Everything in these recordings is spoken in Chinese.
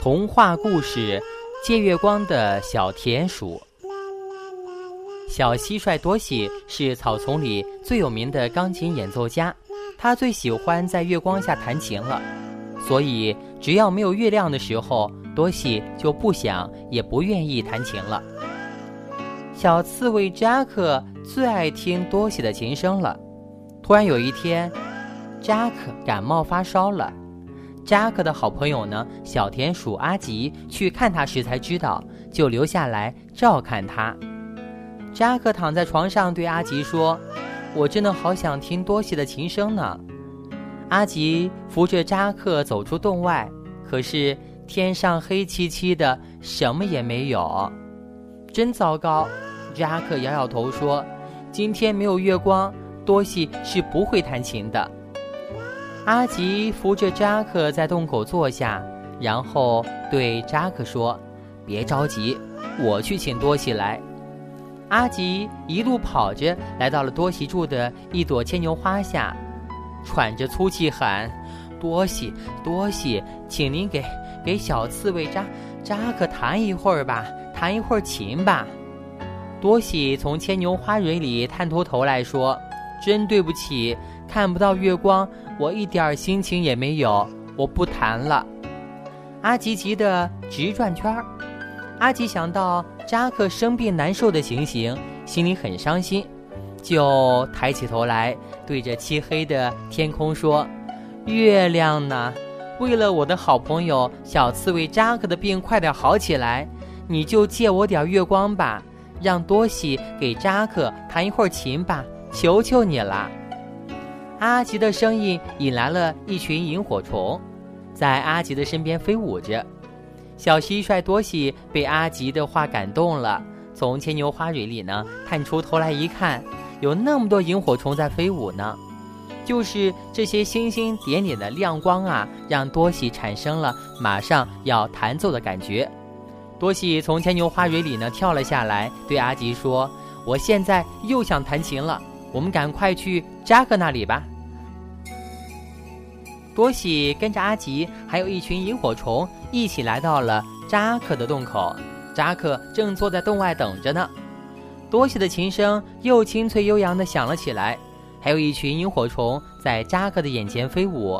童话故事：借月光的小田鼠。小蟋蟀多西是草丛里最有名的钢琴演奏家，他最喜欢在月光下弹琴了。所以，只要没有月亮的时候，多西就不想也不愿意弹琴了。小刺猬扎克最爱听多西的琴声了。突然有一天，扎克感冒发烧了。扎克的好朋友呢，小田鼠阿吉去看他时才知道，就留下来照看他。扎克躺在床上对阿吉说：“我真的好想听多西的琴声呢。”阿吉扶着扎克走出洞外，可是天上黑漆漆的，什么也没有，真糟糕。扎克摇摇头说：“今天没有月光，多西是不会弹琴的。”阿吉扶着扎克在洞口坐下，然后对扎克说：“别着急，我去请多西来。”阿吉一路跑着来到了多西住的一朵牵牛花下，喘着粗气喊：“多西，多西，请您给给小刺猬扎扎克弹一会儿吧，弹一会儿琴吧。”多西从牵牛花蕊里探出头来说：“真对不起。”看不到月光，我一点心情也没有。我不弹了。阿吉急得直转圈儿。阿吉想到扎克生病难受的情形，心里很伤心，就抬起头来，对着漆黑的天空说：“月亮呢？为了我的好朋友小刺猬扎克的病快点好起来，你就借我点月光吧，让多西给扎克弹一会儿琴吧，求求你了。”阿吉的声音引来了一群萤火虫，在阿吉的身边飞舞着。小蟋蟀多西被阿吉的话感动了，从牵牛花蕊里呢探出头来一看，有那么多萤火虫在飞舞呢。就是这些星星点点的亮光啊，让多西产生了马上要弹奏的感觉。多西从牵牛花蕊里呢跳了下来，对阿吉说：“我现在又想弹琴了。”我们赶快去扎克那里吧。多喜跟着阿吉，还有一群萤火虫一起来到了扎克的洞口。扎克正坐在洞外等着呢。多喜的琴声又清脆悠扬地响了起来，还有一群萤火虫在扎克的眼前飞舞。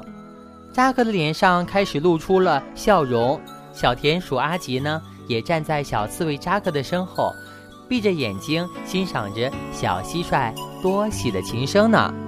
扎克的脸上开始露出了笑容。小田鼠阿吉呢，也站在小刺猬扎克的身后。闭着眼睛欣赏着小蟋蟀多喜的琴声呢。